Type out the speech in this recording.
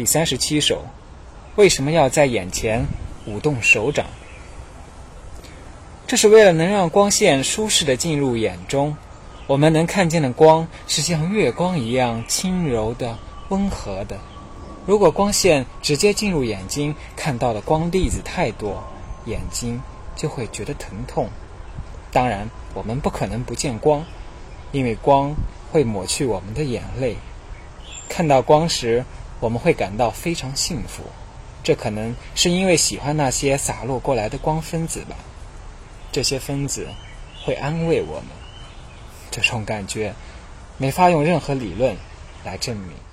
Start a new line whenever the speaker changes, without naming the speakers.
第三十七首，为什么要在眼前舞动手掌？这是为了能让光线舒适的进入眼中。我们能看见的光是像月光一样轻柔的、温和的。如果光线直接进入眼睛，看到的光粒子太多，眼睛就会觉得疼痛。当然，我们不可能不见光，因为光会抹去我们的眼泪。看到光时，我们会感到非常幸福。这可能是因为喜欢那些洒落过来的光分子吧。这些分子会安慰我们。这种感觉没法用任何理论来证明。